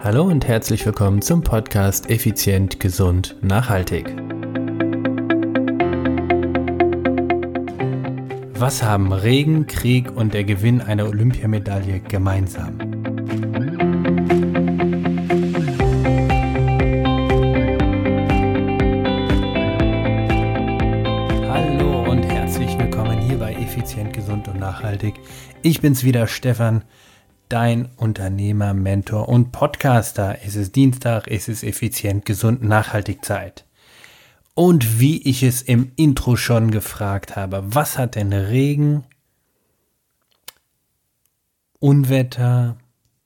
Hallo und herzlich willkommen zum Podcast Effizient, Gesund, Nachhaltig. Was haben Regen, Krieg und der Gewinn einer Olympiamedaille gemeinsam? Hallo und herzlich willkommen hier bei Effizient, Gesund und Nachhaltig. Ich bin's wieder, Stefan dein Unternehmer, Mentor und Podcaster. Es ist Dienstag, es ist effizient, gesund, nachhaltig Zeit. Und wie ich es im Intro schon gefragt habe, was hat denn Regen, Unwetter,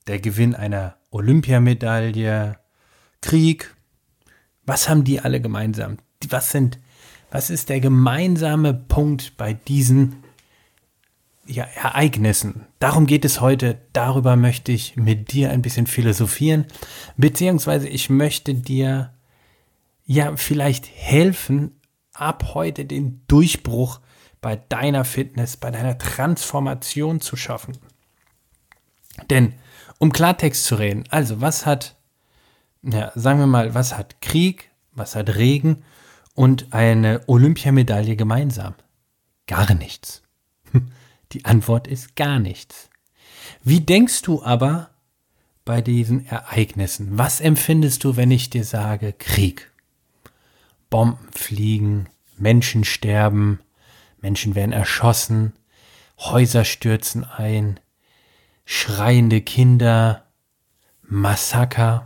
der Gewinn einer Olympiamedaille, Krieg, was haben die alle gemeinsam? Was sind, was ist der gemeinsame Punkt bei diesen ja, Ereignissen. Darum geht es heute. Darüber möchte ich mit dir ein bisschen philosophieren. Beziehungsweise ich möchte dir ja vielleicht helfen, ab heute den Durchbruch bei deiner Fitness, bei deiner Transformation zu schaffen. Denn, um Klartext zu reden, also was hat, ja, sagen wir mal, was hat Krieg, was hat Regen und eine Olympiamedaille gemeinsam? Gar nichts. Die Antwort ist gar nichts. Wie denkst du aber bei diesen Ereignissen? Was empfindest du, wenn ich dir sage Krieg? Bomben fliegen, Menschen sterben, Menschen werden erschossen, Häuser stürzen ein, schreiende Kinder, Massaker.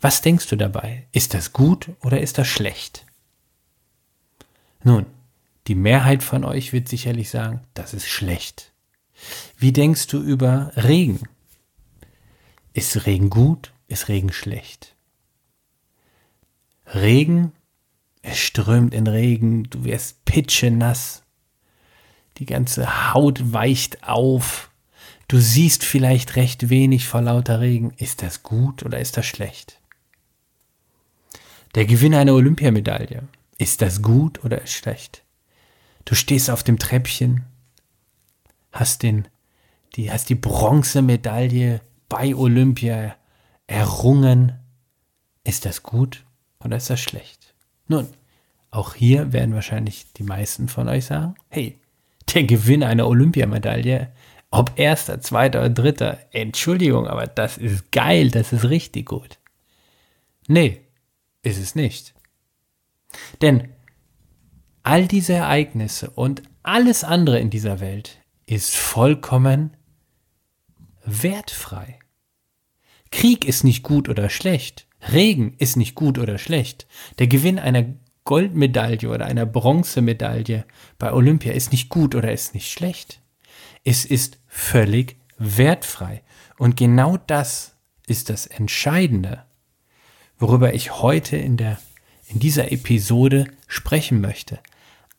Was denkst du dabei? Ist das gut oder ist das schlecht? Nun, die Mehrheit von euch wird sicherlich sagen, das ist schlecht. Wie denkst du über Regen? Ist Regen gut? Ist Regen schlecht? Regen, es strömt in Regen, du wirst pitschenass, die ganze Haut weicht auf, du siehst vielleicht recht wenig vor lauter Regen. Ist das gut oder ist das schlecht? Der Gewinn einer Olympiamedaille, ist das gut oder ist schlecht? Du stehst auf dem Treppchen, hast den, die, hast die Bronzemedaille bei Olympia errungen. Ist das gut oder ist das schlecht? Nun, auch hier werden wahrscheinlich die meisten von euch sagen, hey, der Gewinn einer Olympiamedaille, ob erster, zweiter oder dritter, Entschuldigung, aber das ist geil, das ist richtig gut. Nee, ist es nicht. Denn all diese Ereignisse und alles andere in dieser Welt ist vollkommen wertfrei. Krieg ist nicht gut oder schlecht. Regen ist nicht gut oder schlecht. Der Gewinn einer Goldmedaille oder einer Bronzemedaille bei Olympia ist nicht gut oder ist nicht schlecht. Es ist völlig wertfrei. Und genau das ist das Entscheidende, worüber ich heute in, der, in dieser Episode sprechen möchte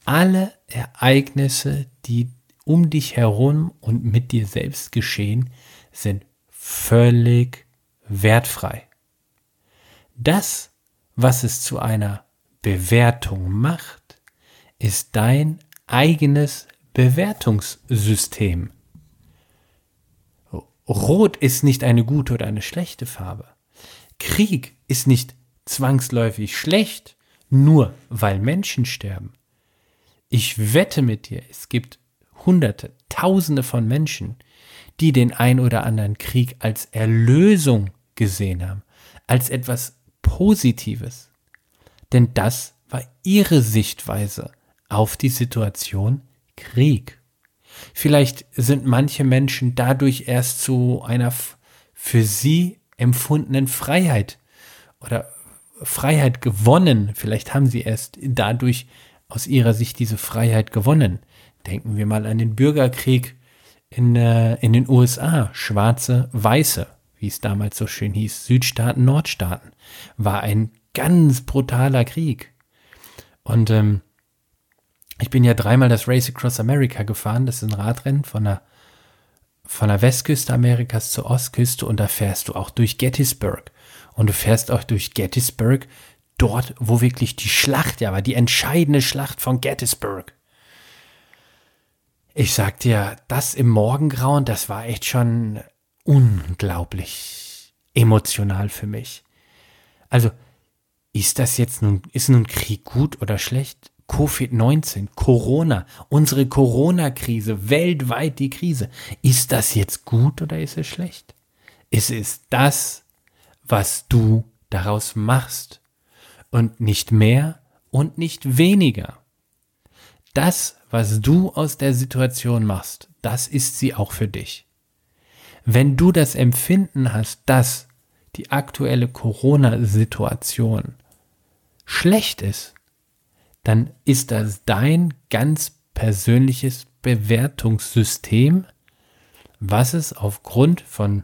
alle Ereignisse, die um dich herum und mit dir selbst geschehen, sind völlig wertfrei. Das, was es zu einer Bewertung macht, ist dein eigenes Bewertungssystem. Rot ist nicht eine gute oder eine schlechte Farbe. Krieg ist nicht zwangsläufig schlecht, nur weil Menschen sterben. Ich wette mit dir, es gibt Hunderte, Tausende von Menschen, die den ein oder anderen Krieg als Erlösung gesehen haben, als etwas Positives. Denn das war ihre Sichtweise auf die Situation Krieg. Vielleicht sind manche Menschen dadurch erst zu einer für sie empfundenen Freiheit oder Freiheit gewonnen. Vielleicht haben sie erst dadurch aus ihrer Sicht diese Freiheit gewonnen. Denken wir mal an den Bürgerkrieg in, äh, in den USA. Schwarze, Weiße, wie es damals so schön hieß, Südstaaten, Nordstaaten, war ein ganz brutaler Krieg. Und ähm, ich bin ja dreimal das Race Across America gefahren. Das ist ein Radrennen von der, von der Westküste Amerikas zur Ostküste und da fährst du auch durch Gettysburg. Und du fährst auch durch Gettysburg dort, wo wirklich die Schlacht ja war, die entscheidende Schlacht von Gettysburg. Ich sag dir, das im Morgengrauen, das war echt schon unglaublich emotional für mich. Also, ist das jetzt nun, ist nun Krieg gut oder schlecht? Covid-19, Corona, unsere Corona-Krise, weltweit die Krise. Ist das jetzt gut oder ist es schlecht? Es ist das, was du daraus machst. Und nicht mehr und nicht weniger. Das, was du aus der Situation machst, das ist sie auch für dich. Wenn du das Empfinden hast, dass die aktuelle Corona-Situation schlecht ist, dann ist das dein ganz persönliches Bewertungssystem, was es aufgrund von,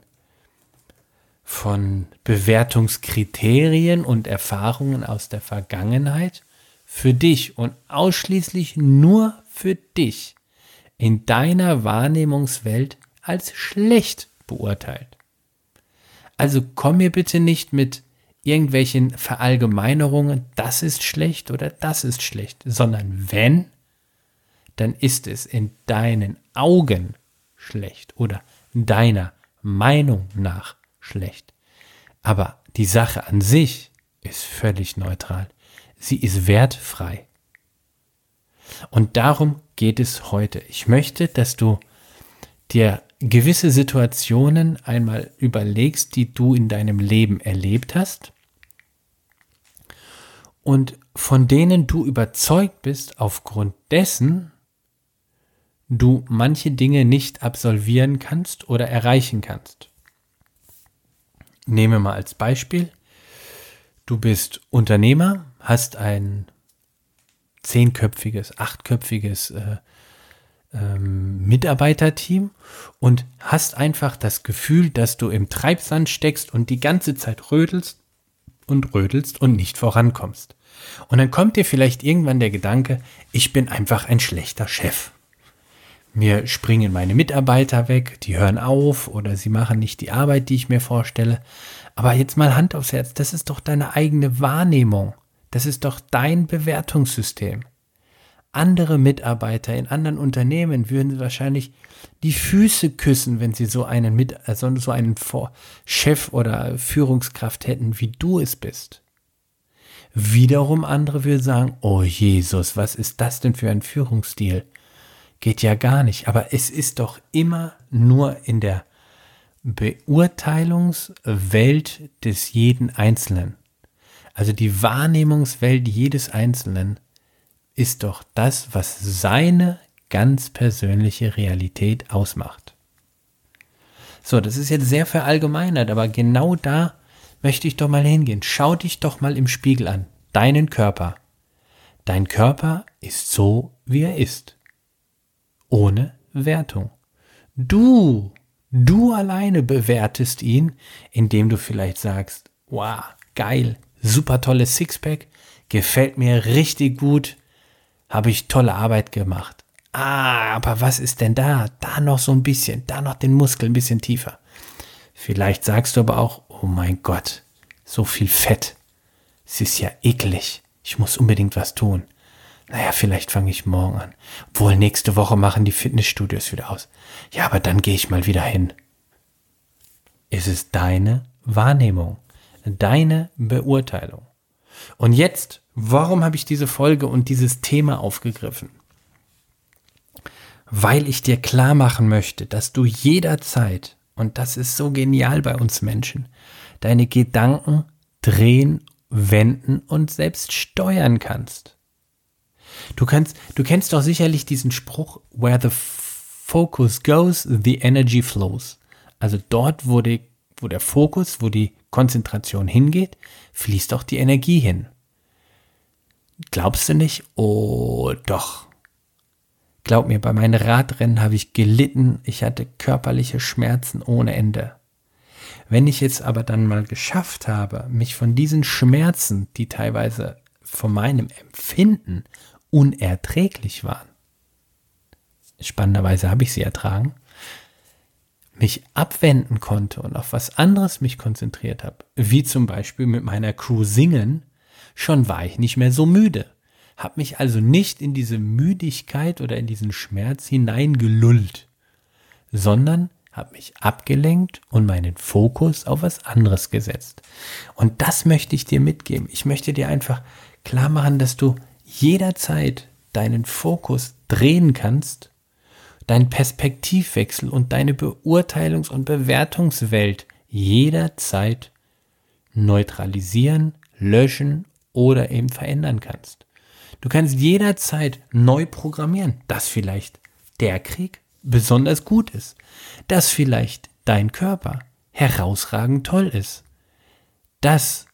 von Bewertungskriterien und Erfahrungen aus der Vergangenheit für dich und ausschließlich nur für dich in deiner Wahrnehmungswelt als schlecht beurteilt. Also komm mir bitte nicht mit irgendwelchen Verallgemeinerungen, das ist schlecht oder das ist schlecht, sondern wenn, dann ist es in deinen Augen schlecht oder deiner Meinung nach schlecht. Aber die Sache an sich ist völlig neutral. Sie ist wertfrei. Und darum geht es heute. Ich möchte, dass du dir gewisse Situationen einmal überlegst, die du in deinem Leben erlebt hast und von denen du überzeugt bist, aufgrund dessen du manche Dinge nicht absolvieren kannst oder erreichen kannst. Nehme mal als Beispiel, du bist Unternehmer, hast ein zehnköpfiges, achtköpfiges äh, ähm, Mitarbeiterteam und hast einfach das Gefühl, dass du im Treibsand steckst und die ganze Zeit rödelst und rödelst und nicht vorankommst. Und dann kommt dir vielleicht irgendwann der Gedanke, ich bin einfach ein schlechter Chef. Mir springen meine Mitarbeiter weg, die hören auf oder sie machen nicht die Arbeit, die ich mir vorstelle. Aber jetzt mal Hand aufs Herz, das ist doch deine eigene Wahrnehmung. Das ist doch dein Bewertungssystem andere Mitarbeiter in anderen Unternehmen würden wahrscheinlich die Füße küssen, wenn sie so einen mit, also so einen Chef oder Führungskraft hätten, wie du es bist. Wiederum andere würden sagen, oh Jesus, was ist das denn für ein Führungsstil? Geht ja gar nicht. Aber es ist doch immer nur in der Beurteilungswelt des jeden Einzelnen. Also die Wahrnehmungswelt jedes Einzelnen ist doch das, was seine ganz persönliche Realität ausmacht. So, das ist jetzt sehr verallgemeinert, aber genau da möchte ich doch mal hingehen. Schau dich doch mal im Spiegel an, deinen Körper. Dein Körper ist so, wie er ist. Ohne Wertung. Du, du alleine bewertest ihn, indem du vielleicht sagst, wow, geil, super tolles Sixpack, gefällt mir richtig gut, habe ich tolle Arbeit gemacht. Ah, aber was ist denn da? Da noch so ein bisschen, da noch den Muskel ein bisschen tiefer. Vielleicht sagst du aber auch, oh mein Gott, so viel Fett. Es ist ja eklig. Ich muss unbedingt was tun. Naja, vielleicht fange ich morgen an. Wohl nächste Woche machen die Fitnessstudios wieder aus. Ja, aber dann gehe ich mal wieder hin. Es ist deine Wahrnehmung, deine Beurteilung. Und jetzt Warum habe ich diese Folge und dieses Thema aufgegriffen? Weil ich dir klar machen möchte, dass du jederzeit, und das ist so genial bei uns Menschen, deine Gedanken drehen, wenden und selbst steuern kannst. Du kannst, du kennst doch sicherlich diesen Spruch, where the focus goes, the energy flows. Also dort, wo, die, wo der Fokus, wo die Konzentration hingeht, fließt auch die Energie hin. Glaubst du nicht? Oh, doch. Glaub mir, bei meinen Radrennen habe ich gelitten, ich hatte körperliche Schmerzen ohne Ende. Wenn ich jetzt aber dann mal geschafft habe, mich von diesen Schmerzen, die teilweise von meinem Empfinden unerträglich waren, spannenderweise habe ich sie ertragen, mich abwenden konnte und auf was anderes mich konzentriert habe, wie zum Beispiel mit meiner Crew singen, Schon war ich nicht mehr so müde, hab mich also nicht in diese Müdigkeit oder in diesen Schmerz hineingelullt, sondern habe mich abgelenkt und meinen Fokus auf was anderes gesetzt. Und das möchte ich dir mitgeben. Ich möchte dir einfach klar machen, dass du jederzeit deinen Fokus drehen kannst, deinen Perspektivwechsel und deine Beurteilungs- und Bewertungswelt jederzeit neutralisieren, löschen oder eben verändern kannst. Du kannst jederzeit neu programmieren, dass vielleicht der Krieg besonders gut ist, dass vielleicht dein Körper herausragend toll ist, dass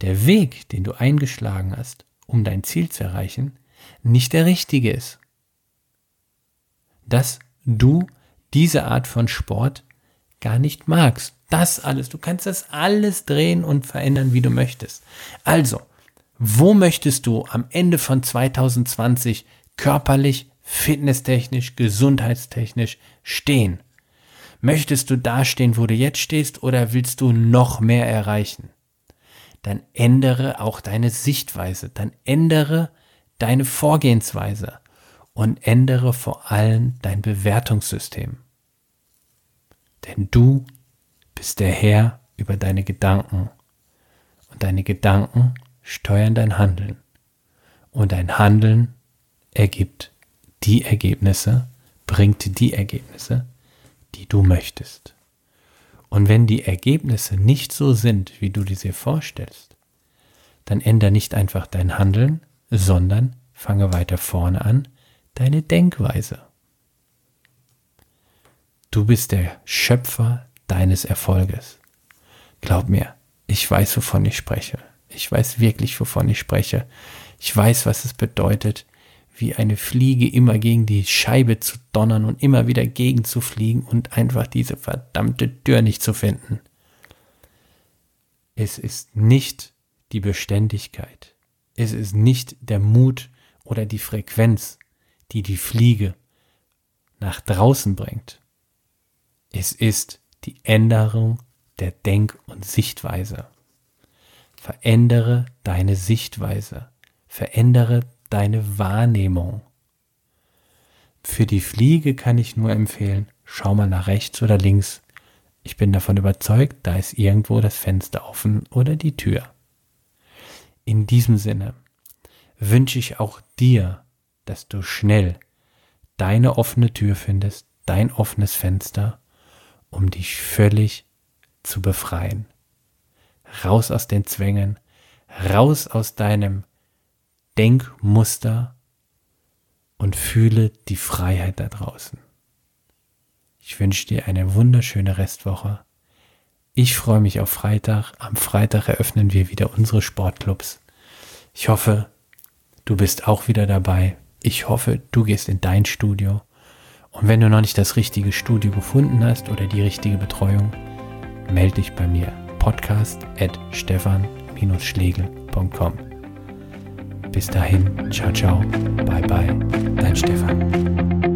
der Weg, den du eingeschlagen hast, um dein Ziel zu erreichen, nicht der richtige ist. Dass du diese Art von Sport gar nicht magst. Das alles, du kannst das alles drehen und verändern, wie du möchtest. Also, wo möchtest du am Ende von 2020 körperlich, fitnesstechnisch, gesundheitstechnisch stehen? Möchtest du da stehen, wo du jetzt stehst, oder willst du noch mehr erreichen? Dann ändere auch deine Sichtweise, dann ändere deine Vorgehensweise und ändere vor allem dein Bewertungssystem. Denn du bist der Herr über deine Gedanken und deine Gedanken steuern dein Handeln und dein Handeln ergibt die Ergebnisse, bringt die Ergebnisse, die du möchtest. Und wenn die Ergebnisse nicht so sind, wie du dir vorstellst, dann ändere nicht einfach dein Handeln, sondern fange weiter vorne an, deine Denkweise. Du bist der Schöpfer deines Erfolges. Glaub mir, ich weiß, wovon ich spreche. Ich weiß wirklich, wovon ich spreche. Ich weiß, was es bedeutet, wie eine Fliege immer gegen die Scheibe zu donnern und immer wieder gegen zu fliegen und einfach diese verdammte Tür nicht zu finden. Es ist nicht die Beständigkeit. Es ist nicht der Mut oder die Frequenz, die die Fliege nach draußen bringt. Es ist die Änderung der Denk- und Sichtweise. Verändere deine Sichtweise. Verändere deine Wahrnehmung. Für die Fliege kann ich nur empfehlen, schau mal nach rechts oder links. Ich bin davon überzeugt, da ist irgendwo das Fenster offen oder die Tür. In diesem Sinne wünsche ich auch dir, dass du schnell deine offene Tür findest, dein offenes Fenster, um dich völlig zu befreien. Raus aus den Zwängen, raus aus deinem Denkmuster und fühle die Freiheit da draußen. Ich wünsche dir eine wunderschöne Restwoche. Ich freue mich auf Freitag. Am Freitag eröffnen wir wieder unsere Sportclubs. Ich hoffe, du bist auch wieder dabei. Ich hoffe, du gehst in dein Studio. Und wenn du noch nicht das richtige Studio gefunden hast oder die richtige Betreuung, melde dich bei mir. Podcast at stefan-schlegel.com. Bis dahin, ciao, ciao, bye, bye, dein Stefan.